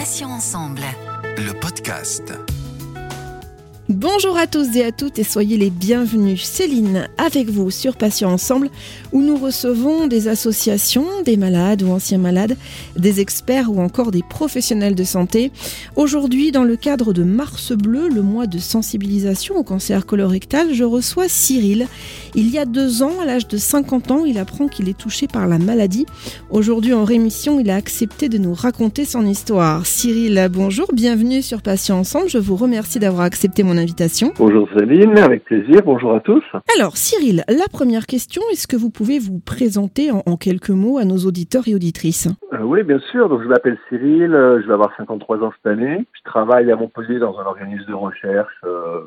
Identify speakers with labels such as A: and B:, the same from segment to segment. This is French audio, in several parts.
A: Passions ensemble.
B: Le podcast.
C: Bonjour à tous et à toutes et soyez les bienvenus. Céline avec vous sur Patients Ensemble où nous recevons des associations, des malades ou anciens malades, des experts ou encore des professionnels de santé. Aujourd'hui, dans le cadre de Mars Bleu, le mois de sensibilisation au cancer colorectal, je reçois Cyril. Il y a deux ans, à l'âge de 50 ans, il apprend qu'il est touché par la maladie. Aujourd'hui, en rémission, il a accepté de nous raconter son histoire. Cyril, bonjour, bienvenue sur Patients Ensemble. Je vous remercie d'avoir accepté mon invitation.
D: Bonjour Céline, avec plaisir. Bonjour à tous.
C: Alors Cyril, la première question, est-ce que vous pouvez vous présenter en, en quelques mots à nos auditeurs et auditrices?
D: Euh, oui, bien sûr. Donc, je m'appelle Cyril, euh, je vais avoir 53 ans cette année. Je travaille à Montpellier dans un organisme de recherche euh,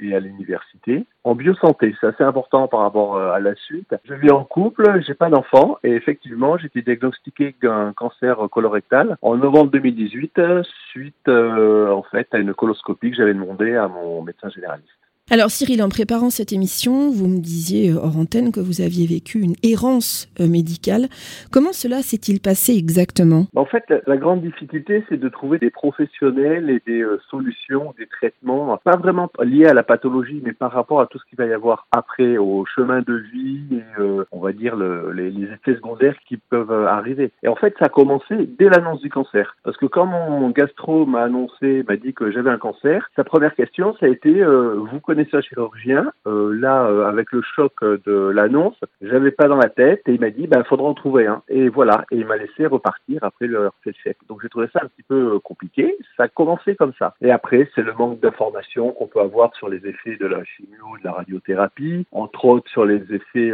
D: et à l'université en biosanté. C'est assez important par rapport à la suite. Je vis en couple, j'ai pas d'enfant et effectivement, j'ai été diagnostiqué d'un cancer colorectal en novembre 2018 euh, suite euh, en fait à une coloscopie que j'avais demandé à mon médecin généraliste.
C: Alors Cyril, en préparant cette émission, vous me disiez euh, hors antenne que vous aviez vécu une errance euh, médicale. Comment cela s'est-il passé exactement?
D: En fait, la, grande difficulté, c'est de trouver des professionnels et des euh, solutions, des traitements, pas vraiment liés à la pathologie, mais par rapport à tout ce qu'il va y avoir après, au chemin de vie et, on va dire, le- les, effets secondaires qui peuvent arriver. Et en fait, ça a commencé dès l'annonce du cancer. Parce que quand mon gastro m'a annoncé, m'a dit que j'avais un cancer, sa première question, ça a été, vous connaissez un chirurgien Euh, Là, euh, avec le choc euh, de l'annonce, j'avais pas dans la tête et il m'a dit, ben, faudra en trouver un. Et voilà. Et il m'a laissé repartir après le chèque. Donc j'ai trouvé ça un petit peu compliqué. Ça a commencé comme ça. Et après, c'est le manque d'informations qu'on peut avoir sur les effets de la chimio, de la radiothérapie, entre autres sur les effets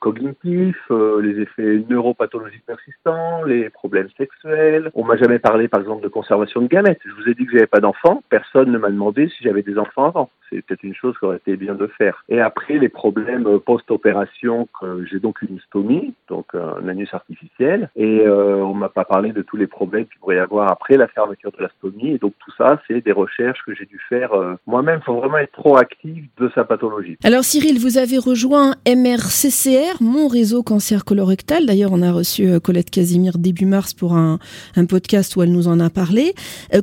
D: cognitifs, les effets neuropathologiques persistants, les problèmes sexuels. On m'a jamais parlé, par exemple, de conservation de gamètes. Je vous ai dit que j'avais pas d'enfants. Personne ne m'a demandé si j'avais des enfants avant. C'est peut-être une chose qui aurait été bien de faire. Et après, les problèmes euh, post-opération, j'ai donc une stomie, donc euh, un anus artificiel, et euh, on m'a pas parlé de tous les problèmes qu'il pourrait y avoir après la fermeture de la stomie. Et donc tout ça, c'est des recherches que j'ai dû faire euh, moi-même. Il faut vraiment être proactif de sa pathologie.
C: Alors Cyril, vous avez rejoint MRCCR, mon réseau cancer colorectal. D'ailleurs, on a reçu Colette Casimir début mars pour un, un podcast où elle nous en a parlé.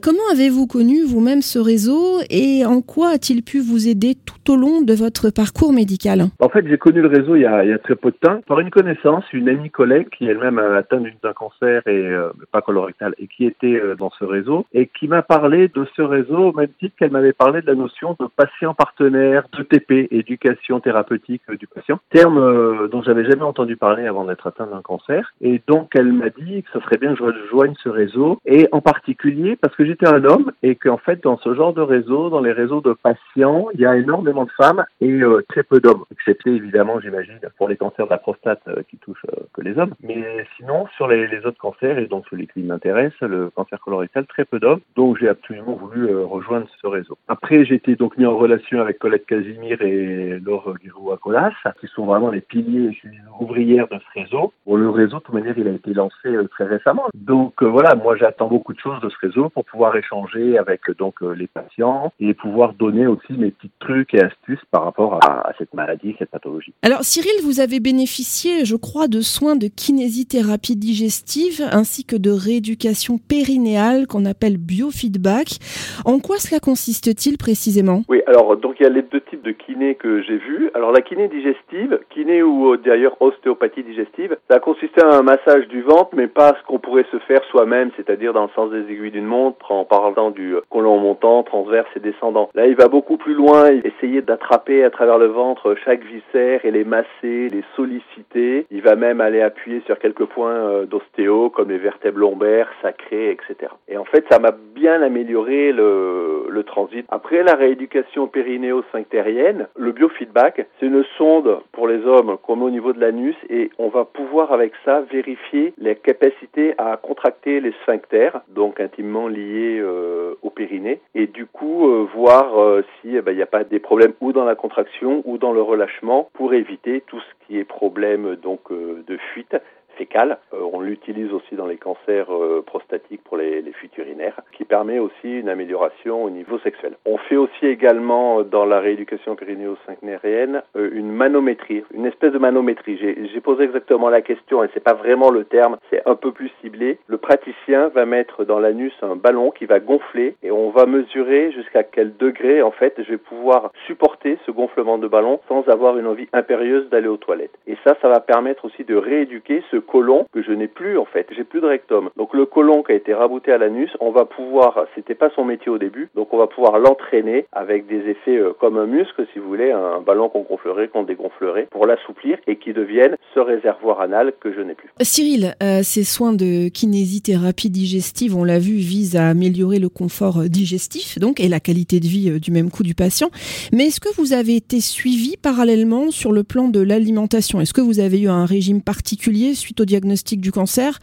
C: Comment avez-vous connu vous-même ce réseau et en quoi a-t-il pu vous aider tout au long de votre parcours médical?
D: En fait, j'ai connu le réseau il y, a, très peu de temps par une connaissance, une amie collègue qui elle-même a atteint d'un cancer et euh, pas colorectal et qui était euh, dans ce réseau et qui m'a parlé de ce réseau au même titre qu'elle m'avait parlé de la notion de patient partenaire, d'ETP, éducation thérapeutique euh, du patient, terme euh, dont j'avais jamais entendu parler avant d'être atteint d'un cancer. Et donc elle m'a dit que ce serait bien que je rejoigne ce réseau et en particulier parce que j'étais un homme et qu'en fait dans ce genre de réseau, dans les réseaux de patients, il y a énormément de femmes et euh, très peu d'hommes, excepté évidemment j'imagine pour les cancers de la prostate euh, qui touchent euh, que les hommes. Mais sinon sur les, autres cancers et donc celui qui m'intéresse, le cancer colorectal, très peu d'hommes. Donc j'ai absolument voulu euh, rejoindre ce réseau. Après j'ai été donc mis en relation avec Colette Casimir et Laure Giroux-Acolas, qui sont vraiment les piliers, je suis ouvrière de ce réseau. Bon, le réseau, de toute manière, il a été lancé très récemment. Donc voilà, moi j'attends beaucoup de choses de ce réseau pour pouvoir échanger avec donc les patients et pouvoir donner aussi mes petits trucs et astuces par rapport à, à cette maladie, cette pathologie.
C: Alors Cyril, vous avez bénéficié, je crois, de soins de kinésithérapie digestive ainsi que de rééducation périnéale qu'on appelle biofeedback. En quoi cela consiste-t-il précisément?
E: Oui, alors donc il y a les deux types de kiné que j'ai vus. Alors la kiné digestive, kiné ou euh, d'ailleurs ostéopathie digestive, ça a consisté à un massage du ventre, mais pas ce qu'on pourrait se faire soi-même, c'est-à-dire dans le sens des aiguilles d'une montre, en parlant du euh, côlon montant, transverse et descendant. Là, il va beaucoup plus loin, essayer d'attraper à travers le ventre chaque viscère et les masser, les solliciter. Il va même aller appuyer sur quelques points euh, d'ostéo, comme les vertèbres lombaires, sacrées, etc. Et en fait, ça m'a bien amélioré le, le transit. Après la rééducation périnéo-sphinctérienne, le biofeedback, c'est une sonde pour les hommes comme au niveau de l'anus et on va pouvoir avec ça vérifier les capacités à contracter les sphincters, donc intimement liés euh, au périnée, et du coup euh, voir euh, si eh ben, il n'y a pas des problèmes ou dans la contraction ou dans le relâchement pour éviter tout ce qui est problème donc euh, de fuite
D: fécale. on l'utilise aussi dans les cancers prostatiques pour les, les fuites urinaires, qui permet aussi une amélioration au niveau sexuel. On fait aussi également dans la rééducation périnéo-syncnérienne une manométrie, une espèce de manométrie. J'ai posé exactement la question et c'est pas vraiment le terme, c'est un peu plus ciblé. Le praticien va mettre dans l'anus un ballon qui va gonfler et on va mesurer jusqu'à quel degré en fait je vais pouvoir supporter ce gonflement de ballon sans avoir une envie impérieuse d'aller aux toilettes. Et ça, ça va permettre aussi de rééduquer ce côlon que je n'ai plus en fait. J'ai plus de rectum. Donc le côlon qui a été rabouté à l'anus, on va pouvoir, c'était pas son métier au début, donc on va pouvoir l'entraîner avec des effets euh, comme un muscle si vous voulez, un ballon qu'on gonflerait, qu'on dégonflerait pour l'assouplir et qui devienne ce réservoir anal que je n'ai plus.
C: Cyril, euh, ces soins de kinésithérapie digestive, on l'a vu, visent à améliorer le confort euh, digestif donc et la qualité de vie du même coup du patient. Mais est-ce que vous avez été suivi parallèlement sur le plan de l'alimentation? Est-ce que vous avez eu un régime particulier suite au diagnostic du cancer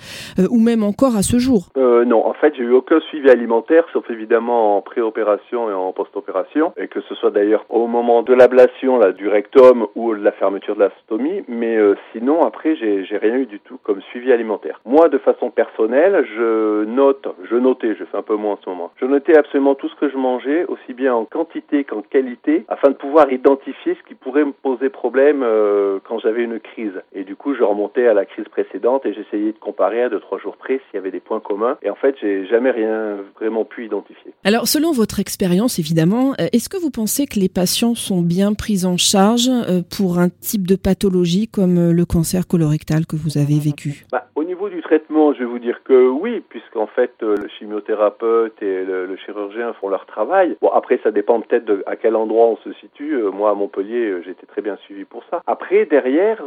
C: ou même encore à ce jour?
D: Non, en fait, j'ai eu aucun suivi alimentaire, sauf évidemment en préopération et en post-opération, et que ce soit d'ailleurs au moment de l'ablation du rectum ou de la fermeture de la stomie, mais euh, sinon après j'ai rien eu du tout comme suivi alimentaire. Moi, de façon personnelle, je note, je notais, je fais un peu moins en ce moment, je notais absolument tout ce que je mangeais, aussi bien en quantité qu'en qualité, afin de pouvoir identifier ce qui pourrait me poser problème euh, quand j'avais une crise. Et du coup, je remontais à la crise précédente et j'essayais de comparer à deux trois jours près s'il y avait des points communs. Et en fait, j'ai jamais rien vraiment pu identifier.
C: Alors, selon votre expérience, évidemment, euh, est-ce que vous pensez que les patients sont bien pris en charge euh, pour un type de pathologie comme euh, le cancer colorectal que vous avez vécu?
D: Bah, Au du traitement, je vais vous dire que oui, puisqu'en fait, le chimiothérapeute et le, chirurgien font leur travail. Bon, après, ça dépend peut-être à quel endroit on se situe. Moi, à Montpellier, j'étais très bien suivi pour ça. Après, derrière,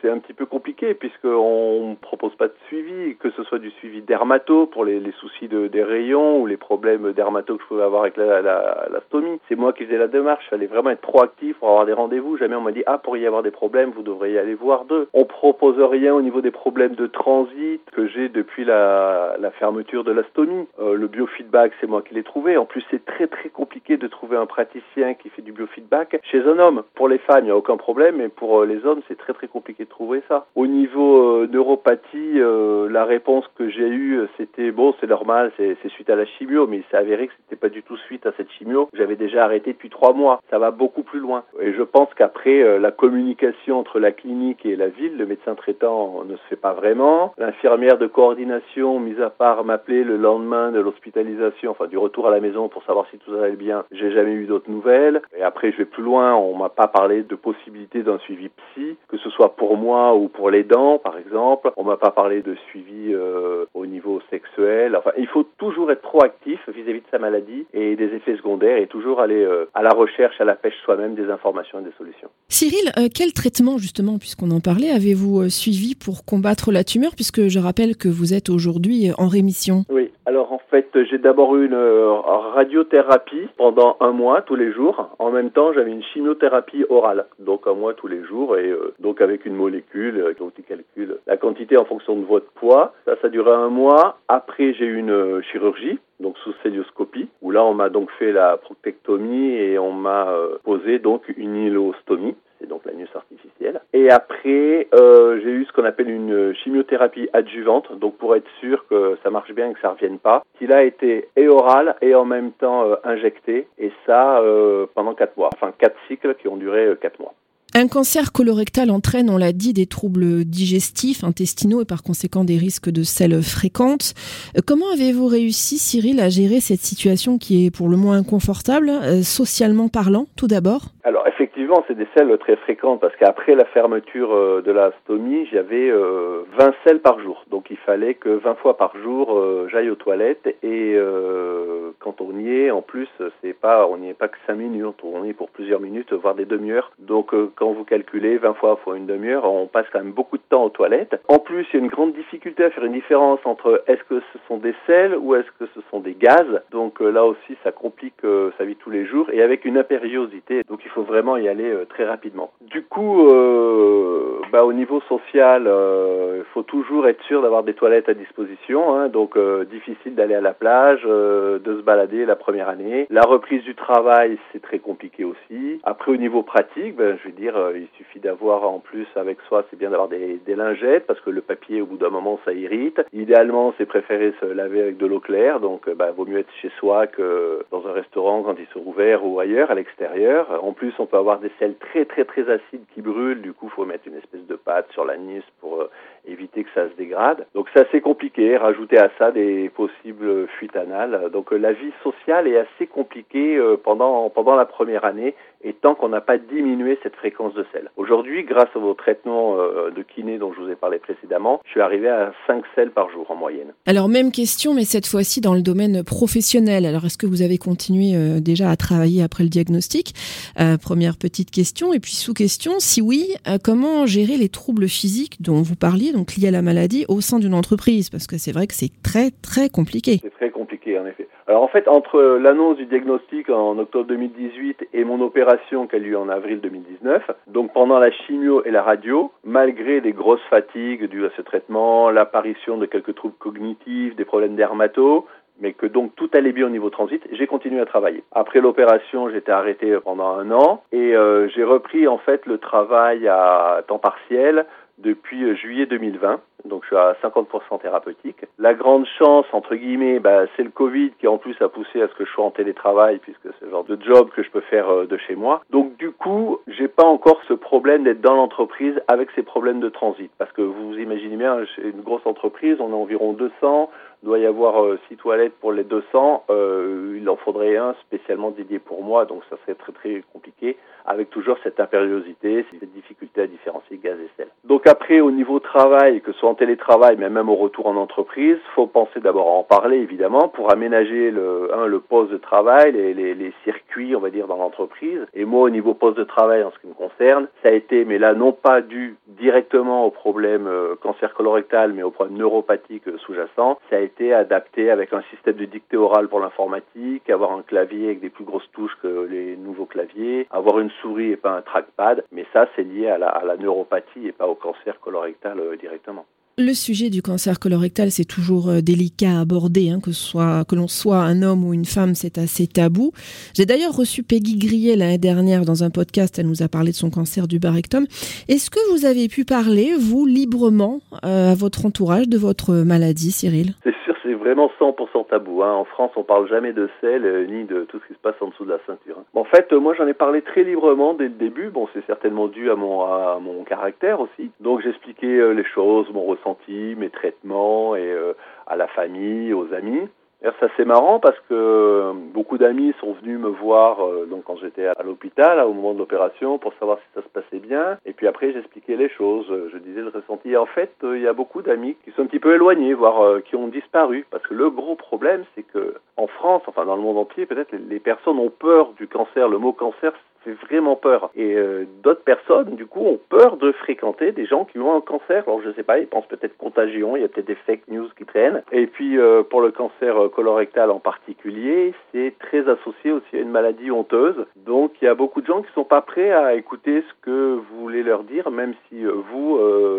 D: c'est un petit peu compliqué puisqu'on ne propose pas de suivi, que ce soit du suivi dermato pour les, soucis de, des rayons ou les problèmes dermato que je pouvais avoir avec la stomie. C'est moi qui faisais la démarche. Il fallait vraiment être proactif pour avoir des rendez-vous. Jamais on m'a dit, ah, pour y avoir des problèmes, vous devriez aller voir deux. On propose rien au niveau des problèmes de transit que j'ai depuis la, fermeture de la stomie. Euh, le biofeedback, c'est moi qui l'ai trouvé. En plus, c'est très très compliqué de trouver un praticien qui fait du biofeedback chez un homme. Pour les femmes, il n'y a aucun problème, mais pour euh, les hommes, c'est très très compliqué de trouver ça. Au niveau euh, neuropathie, euh, la réponse que j'ai eue, c'était bon, c'est normal, c'est suite à la chimio, mais il s'est avéré que c'était pas du tout suite à cette chimio. J'avais déjà arrêté depuis trois mois. Ça va beaucoup plus loin. Et je pense qu'après, la communication entre la clinique et la ville, le médecin traitant ne se fait pas vraiment. L'infirmière de coordination, mis à part m'appeler le lendemain de l'hospitalisation, enfin du retour à la maison pour savoir si tout allait bien, j'ai jamais eu d'autres nouvelles. Et après, je vais plus loin. On m'a pas parlé de possibilité d'un suivi psy, que ce soit pour moi ou pour les dents, par exemple. On m'a pas parlé de suivi euh, au niveau sexuel. Enfin, il faut toujours être proactif vis-à-vis de sa maladie et des effets secondaires et toujours aller euh, à la recherche, à la pêche soi-même des informations et des solutions.
C: Cyril, euh, quel traitement justement, puisqu'on en parlait, avez-vous suivi pour combattre la tumeur, puisque je rappelle que vous êtes aujourd'hui en rémission
D: Oui, alors en fait, j'ai d'abord eu une radiothérapie pendant un mois tous les jours. En même temps, j'avais une chimiothérapie orale, donc un mois tous les jours, et donc avec une molécule, donc tu calcules la quantité en fonction de votre poids. Ça, ça durait un mois. Après, j'ai eu une euh, chirurgie, donc sous célioscopie, où là, on m'a donc fait la proctectomie et on m'a euh, posé donc une hilostomie c'est donc l'anus artificiel. Et après, euh, j'ai eu ce qu'on appelle une chimiothérapie adjuvante, donc pour être sûr que ça marche bien et que ça ne revienne pas, qui a été et oral et en même temps injecté, et ça pendant quatre mois, enfin quatre cycles qui ont duré quatre mois.
C: Un cancer colorectal entraîne, on l'a dit, des troubles digestifs, intestinaux et par conséquent des risques de selles fréquentes. Euh, comment avez-vous réussi, Cyril, à gérer cette situation qui est pour le moins inconfortable, euh, socialement parlant, tout d'abord?
D: Alors effectivement, c'est des selles très fréquentes parce qu'après la fermeture euh, de la stomie, j'avais 20 selles par jour. Donc il fallait que 20 fois par jour, j'aille aux toilettes et quand on y est, en plus, c'est pas, on n'y est pas que 5 minutes, on y est pour plusieurs minutes, voire des demi-heures. Donc quand vous calculez 20 fois fois une demi-heure, on passe quand même beaucoup de temps aux toilettes. En plus, il y a une grande difficulté à faire une différence entre est-ce que ce sont des sels ou est-ce que ce sont des gaz. Donc euh, là aussi, ça complique euh, sa vie tous les jours et avec une impériosité. Faut vraiment y aller très rapidement. Du coup, euh, bah, au niveau social, il faut toujours être sûr d'avoir des toilettes à disposition. Hein, donc difficile d'aller à la plage, de se balader la première année. La reprise du travail, c'est très compliqué aussi. Après, au niveau pratique, ben, je veux dire, il suffit d'avoir en plus avec soi, c'est bien d'avoir des, des lingettes parce que le papier, au bout d'un moment, ça irrite. Idéalement, c'est préféré se laver avec de l'eau claire, donc bah, vaut mieux être chez soi que dans un restaurant quand ils sont ouverts ou ailleurs, à l'extérieur. On peut avoir des sels très très très acides qui brûlent, du coup, il faut mettre une espèce de pâte sur l'anis pour euh, éviter que ça se dégrade. Donc c'est assez compliqué, rajouter à ça des possibles fuites anales. Donc euh, la vie sociale est assez compliquée euh, pendant, pendant la première année et tant qu'on n'a pas diminué cette fréquence de sel. Aujourd'hui, grâce à vos traitements de kiné dont je vous ai parlé précédemment, je suis arrivé à 5 sels par jour en moyenne.
C: Alors même question, mais cette fois-ci dans le domaine professionnel. Alors est-ce que vous avez continué déjà à travailler après le diagnostic? Première petite question. Et puis sous-question, si oui, comment gérer les troubles physiques dont vous parliez donc lié à la maladie, au sein d'une entreprise Parce que c'est vrai que c'est très très compliqué.
D: C'est très compliqué en effet. Alors en fait, entre l'annonce du diagnostic en octobre 2018 et mon opération qui a lieu en avril 2019, donc pendant la chimio et la radio, malgré des grosses fatigues dues à ce traitement, l'apparition de quelques troubles cognitifs, des problèmes dermato, mais que donc tout allait bien au niveau transit, j'ai continué à travailler. Après l'opération, j'étais arrêté pendant un an et euh, j'ai repris en fait le travail à temps partiel depuis euh, juillet 2020. Donc je suis à 50% thérapeutique. La grande chance, entre guillemets, bah, c'est le Covid qui en plus a poussé à ce que je sois en télétravail puisque c'est le genre de job que je peux faire euh, de chez moi. Donc du coup, j'ai pas encore ce problème d'être dans l'entreprise avec ces problèmes de transit. Parce que vous vous imaginez bien, c'est une grosse entreprise, on a environ 200, doit y avoir euh, six toilettes pour les 200, euh, il en faudrait un spécialement dédié pour moi, donc ça serait très très compliqué, avec toujours cette impériosité, cette difficulté à différencier gaz et sel. Donc après, au niveau travail, que ce soit en télétravail, mais même au retour en entreprise, faut penser d'abord à en parler évidemment pour aménager le, le poste de travail, les, les, les circuits, on va dire, dans l'entreprise. Et moi, au niveau poste de travail, en ce qui me concerne, ça a été, mais là, non pas dû directement au problème euh, cancer colorectal, mais au problème neuropathique sous-jacent, ça a été adapté avec un système de dictée orale pour l'informatique, avoir un clavier avec des plus grosses touches que les nouveaux claviers, avoir une souris et pas un trackpad. Mais ça, c'est lié à la, neuropathie et pas au cancer colorectal euh, directement.
C: Le sujet du cancer colorectal, c'est toujours euh, délicat à aborder, hein, que, soit, que l'on soit un homme ou une femme, c'est assez tabou. J'ai d'ailleurs reçu Peggy Grillet l'année dernière dans un podcast, elle nous a parlé de son cancer du barectum. Est-ce que vous avez pu parler, vous, librement, euh, à votre entourage de votre maladie, Cyril?
D: Vraiment 100% tabou. Hein. En France, on parle jamais de sel euh, ni de tout ce qui se passe en dessous de la ceinture. Hein. En fait, euh, moi, j'en ai parlé très librement dès le début. Bon, c'est certainement dû à mon, à mon caractère aussi. Donc, j'expliquais euh, les choses, mon ressenti, mes traitements et à la famille, aux amis. Ça c'est marrant parce que euh, beaucoup d'amis sont venus me voir euh, donc quand j'étais à l'hôpital au moment de l'opération pour savoir si ça se passait bien et puis après j'expliquais les choses, je disais le ressenti. Et en fait, euh, il y a beaucoup d'amis qui sont un petit peu éloignés, voire qui ont disparu parce que le gros problème c'est que en France, enfin dans le monde entier, peut-être les personnes ont peur du cancer. Le mot cancer fait vraiment peur. Et euh, d'autres personnes, du coup, ont peur de fréquenter des gens qui ont un cancer. Alors, je sais pas, ils pensent peut-être contagion, il y a peut-être des fake news qui traînent. Et puis, euh, pour le cancer euh, colorectal en particulier, c'est très associé aussi à une maladie honteuse. Donc, il y a beaucoup de gens qui sont pas prêts à écouter ce que vous voulez leur dire, même si vous,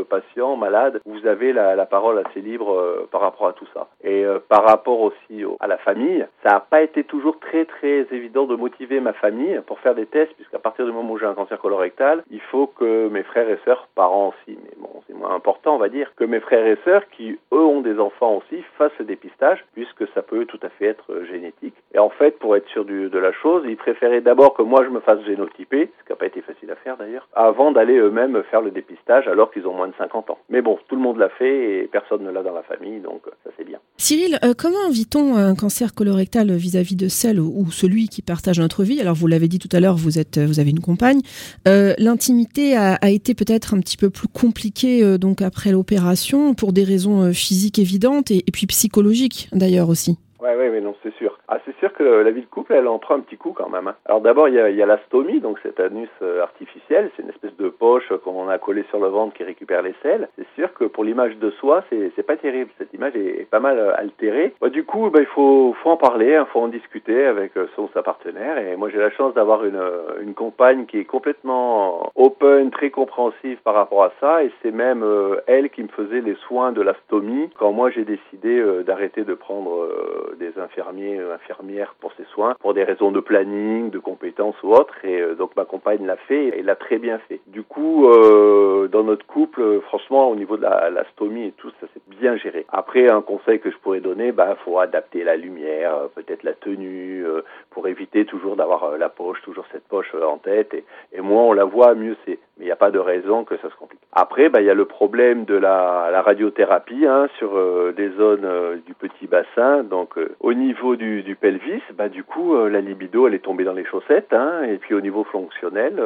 D: patient, malade, vous avez la, la parole assez libre par rapport à tout ça. Et par rapport aussi à la famille, ça n'a pas été toujours très, très évident de motiver ma famille pour faire des tests puisqu'à partir du moment où j'ai un cancer colorectal, il faut que mes frères et sœurs, parents aussi, mais bon, c'est moins important, on va dire, que mes frères et sœurs, qui eux ont des enfants aussi, fassent le dépistage, puisque ça peut tout à fait être euh, génétique. Et en fait, pour être sûr de la chose, ils préféraient d'abord que moi je me fasse génotyper, ce qui n'a pas été facile à faire d'ailleurs, avant d'aller eux-mêmes faire le dépistage alors qu'ils ont moins de 50 ans. Mais bon, tout le monde l'a fait et personne ne l'a dans la famille, donc euh, ça c'est bien.
C: Cyril, euh, comment vit-on un cancer colorectal vis-à-vis de celle ou celui qui partage notre vie? Alors vous l'avez dit tout à l'heure, vous êtes vous avez une compagne. Euh, l'intimité a, été peut-être un petit peu plus compliquée euh, donc après l'opération pour des raisons euh, physiques évidentes et, puis psychologiques d'ailleurs aussi.
D: Ouais, ouais, mais non, c'est sûr. Ah, c'est sûr que la vie de couple, elle en prend un petit coup quand même. Hein. Alors d'abord, il y a, y a la stomie, donc cet anus euh, artificiel, c'est une espèce de poche qu'on a collé sur le ventre qui récupère les selles. C'est sûr que pour l'image de soi, c'est, c'est pas terrible. Cette image est, pas mal euh, altérée. Bah, du coup, bah, il faut, faut en parler, il hein, faut en discuter avec euh, son sa partenaire. Et moi, j'ai la chance d'avoir une, une compagne qui est complètement open, très compréhensive par rapport à ça. Et c'est même elle qui me faisait les soins de la stomie quand moi j'ai décidé d'arrêter de prendre des infirmiers, infirmières pour ces soins, pour des raisons de planning, de compétences ou autres. Et donc ma compagne l'a fait et l'a très bien fait. Du coup, euh, dans notre couple, franchement, au niveau de la, la stomie et tout, ça s'est bien géré. Après, un conseil que je pourrais donner, bah, faut adapter la lumière, euh, peut-être la tenue, euh, pour éviter toujours d'avoir euh, la poche, toujours cette poche en tête. Et, et moins on la voit, mieux c'est. Mais il n'y a pas de raison que ça se complique. Après, bah, il y a le problème de la, la radiothérapie hein, sur des zones du petit bassin. Donc, au niveau du, pelvis, bah, du coup, la libido, elle est tombée dans les chaussettes. Hein, et puis, au niveau fonctionnel,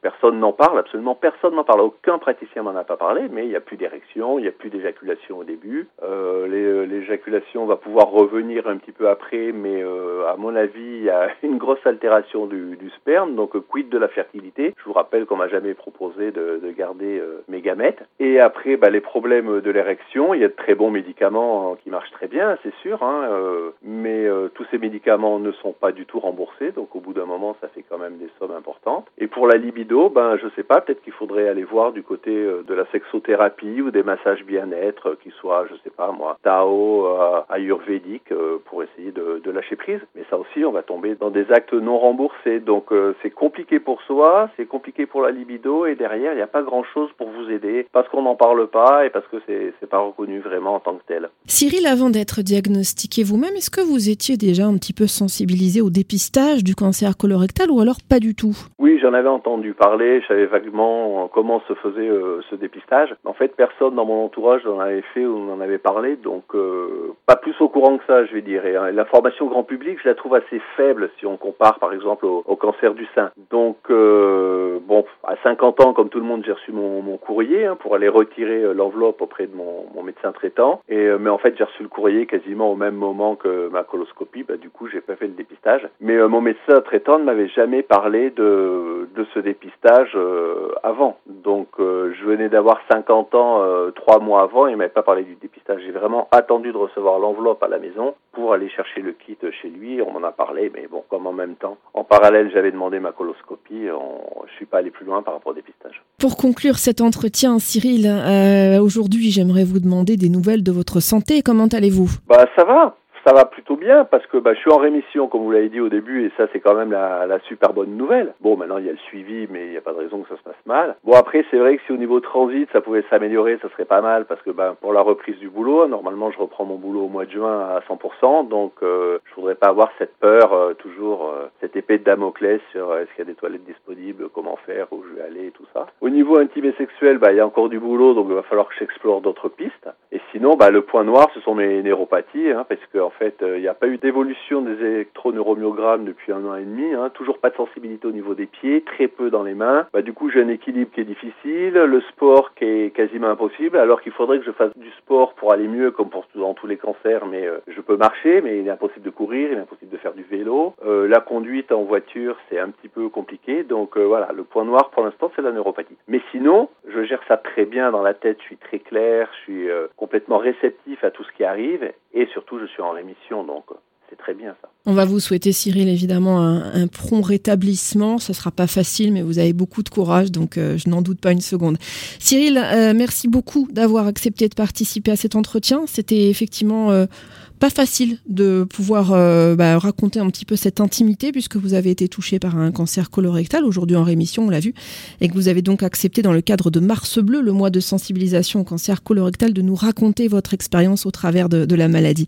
D: personne n'en parle, absolument personne n'en parle. Aucun praticien m'en a pas parlé, mais il n'y a plus d'érection, il n'y a plus d'éjaculation au début. Euh, l'éjaculation va pouvoir revenir un petit peu après, mais euh, à mon avis, il y a une grosse altération du, sperme, donc quid de la fertilité? Je vous rappelle qu'on m'a jamais proposé de, de garder euh, mes gamètes. Et après, bah, les problèmes de l'érection, il y a de très bons médicaments qui marchent très bien, c'est sûr, hein, mais tous ces médicaments ne sont pas du tout remboursés, donc au bout d'un moment, ça fait quand même des sommes importantes. Et pour la libido, ben je sais pas, peut-être qu'il faudrait aller voir du côté de la sexothérapie ou des massages bien-être qui soient, je sais pas moi, Tao, euh, ayurvédique euh, pour essayer de, de, lâcher prise. Mais ça aussi, on va tomber dans des actes non remboursés. Donc euh, c'est compliqué pour soi, c'est compliqué pour la libido et derrière, il n'y a pas grand-chose pour vous aider parce qu'on n'en parle pas et parce que c'est pas reconnu vraiment en tant que tel.
C: Cyril, avant d'être diagnostiqué vous-même, est-ce que vous étiez déjà un petit peu sensibilisé au dépistage du cancer colorectal ou alors pas du tout?
D: Oui, j'en avais entendu parler, je savais vaguement comment se faisait ce dépistage. En fait, personne dans mon entourage n'en avait fait ou n'en avait parlé, donc euh, pas plus au courant que ça, je vais dire. Et hein, l'information grand public, je la trouve assez faible si on compare, par exemple, au, cancer du sein. Donc, euh, bon, à 50 ans, comme tout le monde, j'ai reçu mon, courrier hein, pour aller retirer euh, l'enveloppe auprès de mon, mon, médecin traitant. Et mais en fait, j'ai reçu le courrier quasiment au même moment que ma coloscopie. Bah, du coup, j'ai pas fait le dépistage. Mais mon médecin traitant ne m'avait jamais parlé de, de ce dépistage avant. Donc, je venais d'avoir 50 ans trois mois avant. Il m'avait pas parlé du dépistage. J'ai vraiment attendu de recevoir l'enveloppe à la maison pour aller chercher le kit chez lui. On m'en a parlé, mais bon, comme en même temps, en parallèle, j'avais demandé ma coloscopie, on, je suis pas allé plus loin par rapport au dépistage.
C: Pour conclure cet entretien, Cyril, euh, aujourd'hui, j'aimerais vous demander des nouvelles de votre santé. Comment allez-vous?
D: Bah, ça va ça va plutôt bien parce que bah, je suis en rémission, comme vous l'avez dit au début, et ça c'est quand même la, la, super bonne nouvelle. Bon, maintenant il y a le suivi, mais il n'y a pas de raison que ça se passe mal. Bon, après c'est vrai que si au niveau transit ça pouvait s'améliorer, ça serait pas mal parce que bah, pour la reprise du boulot, normalement je reprends mon boulot au mois de juin à 100%, donc euh, je voudrais pas avoir cette peur, euh, toujours euh, cette épée de Damoclès sur euh, est-ce qu'il y a des toilettes disponibles, comment faire, où je vais aller, tout ça. Au niveau intime et sexuel, bah, il y a encore du boulot, donc il va falloir que j'explore d'autres pistes. Et sinon, bah, le point noir, ce sont mes neuropathies, hein, parce que fait, il n'y a pas eu d'évolution des électroneuromyogrammes depuis un an et demi, hein, toujours pas de sensibilité au niveau des pieds, très peu dans les mains. Bah, du coup, j'ai un équilibre qui est difficile, le sport qui est quasiment impossible, alors qu'il faudrait que je fasse du sport pour aller mieux, comme pour dans tous les cancers, mais euh, je peux marcher, mais il est impossible de courir, il est impossible de faire du vélo. Euh, la conduite en voiture, c'est un petit peu compliqué, donc euh, voilà, le point noir pour l'instant, c'est la neuropathie. Mais sinon, je gère ça très bien dans la tête, je suis très clair, je suis complètement réceptif à tout ce qui arrive et surtout je suis en rémission donc c'est très bien ça.
C: On va vous souhaiter Cyril évidemment un, prompt rétablissement, ce sera pas facile mais vous avez beaucoup de courage donc euh, je n'en doute pas une seconde. Cyril, euh, merci beaucoup d'avoir accepté de participer à cet entretien, c'était effectivement euh, pas facile de pouvoir bah, raconter un petit peu cette intimité puisque vous avez été touché par un cancer colorectal, aujourd'hui en rémission, on l'a vu, et que vous avez donc accepté dans le cadre de Mars Bleu, le mois de sensibilisation au cancer colorectal, de nous raconter votre expérience au travers de, de la maladie.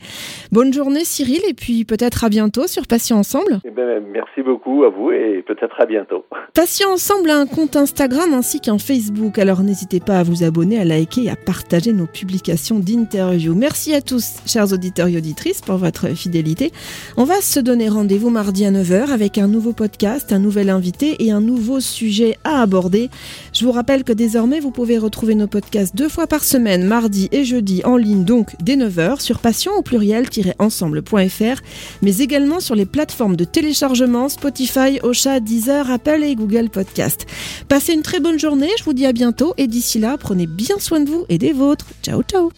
C: Bonne journée Cyril et puis peut-être à bientôt sur Passion Ensemble.
D: Eh ben, merci beaucoup à vous et peut-être à bientôt.
C: Passion Ensemble a un compte Instagram ainsi qu'un Facebook, alors n'hésitez pas à vous abonner, à liker et à partager nos publications d'interviews. Merci à tous, chers auditeurs et auditrices, pour votre fidélité. On va se donner rendez-vous mardi à 9h avec un nouveau podcast, un nouvel invité et un nouveau sujet à aborder. Je vous rappelle que désormais, vous pouvez retrouver nos podcasts deux fois par semaine, mardi et jeudi, en ligne donc dès 9h sur passion au pluriel-ensemble.fr, mais également sur les plateformes de téléchargement Spotify, Ocha, Deezer, Apple et Google Podcast. Passez une très bonne journée, je vous dis à bientôt et d'ici là, prenez bien soin de vous et des vôtres. Ciao ciao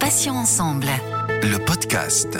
A: Passion ensemble. Le podcast.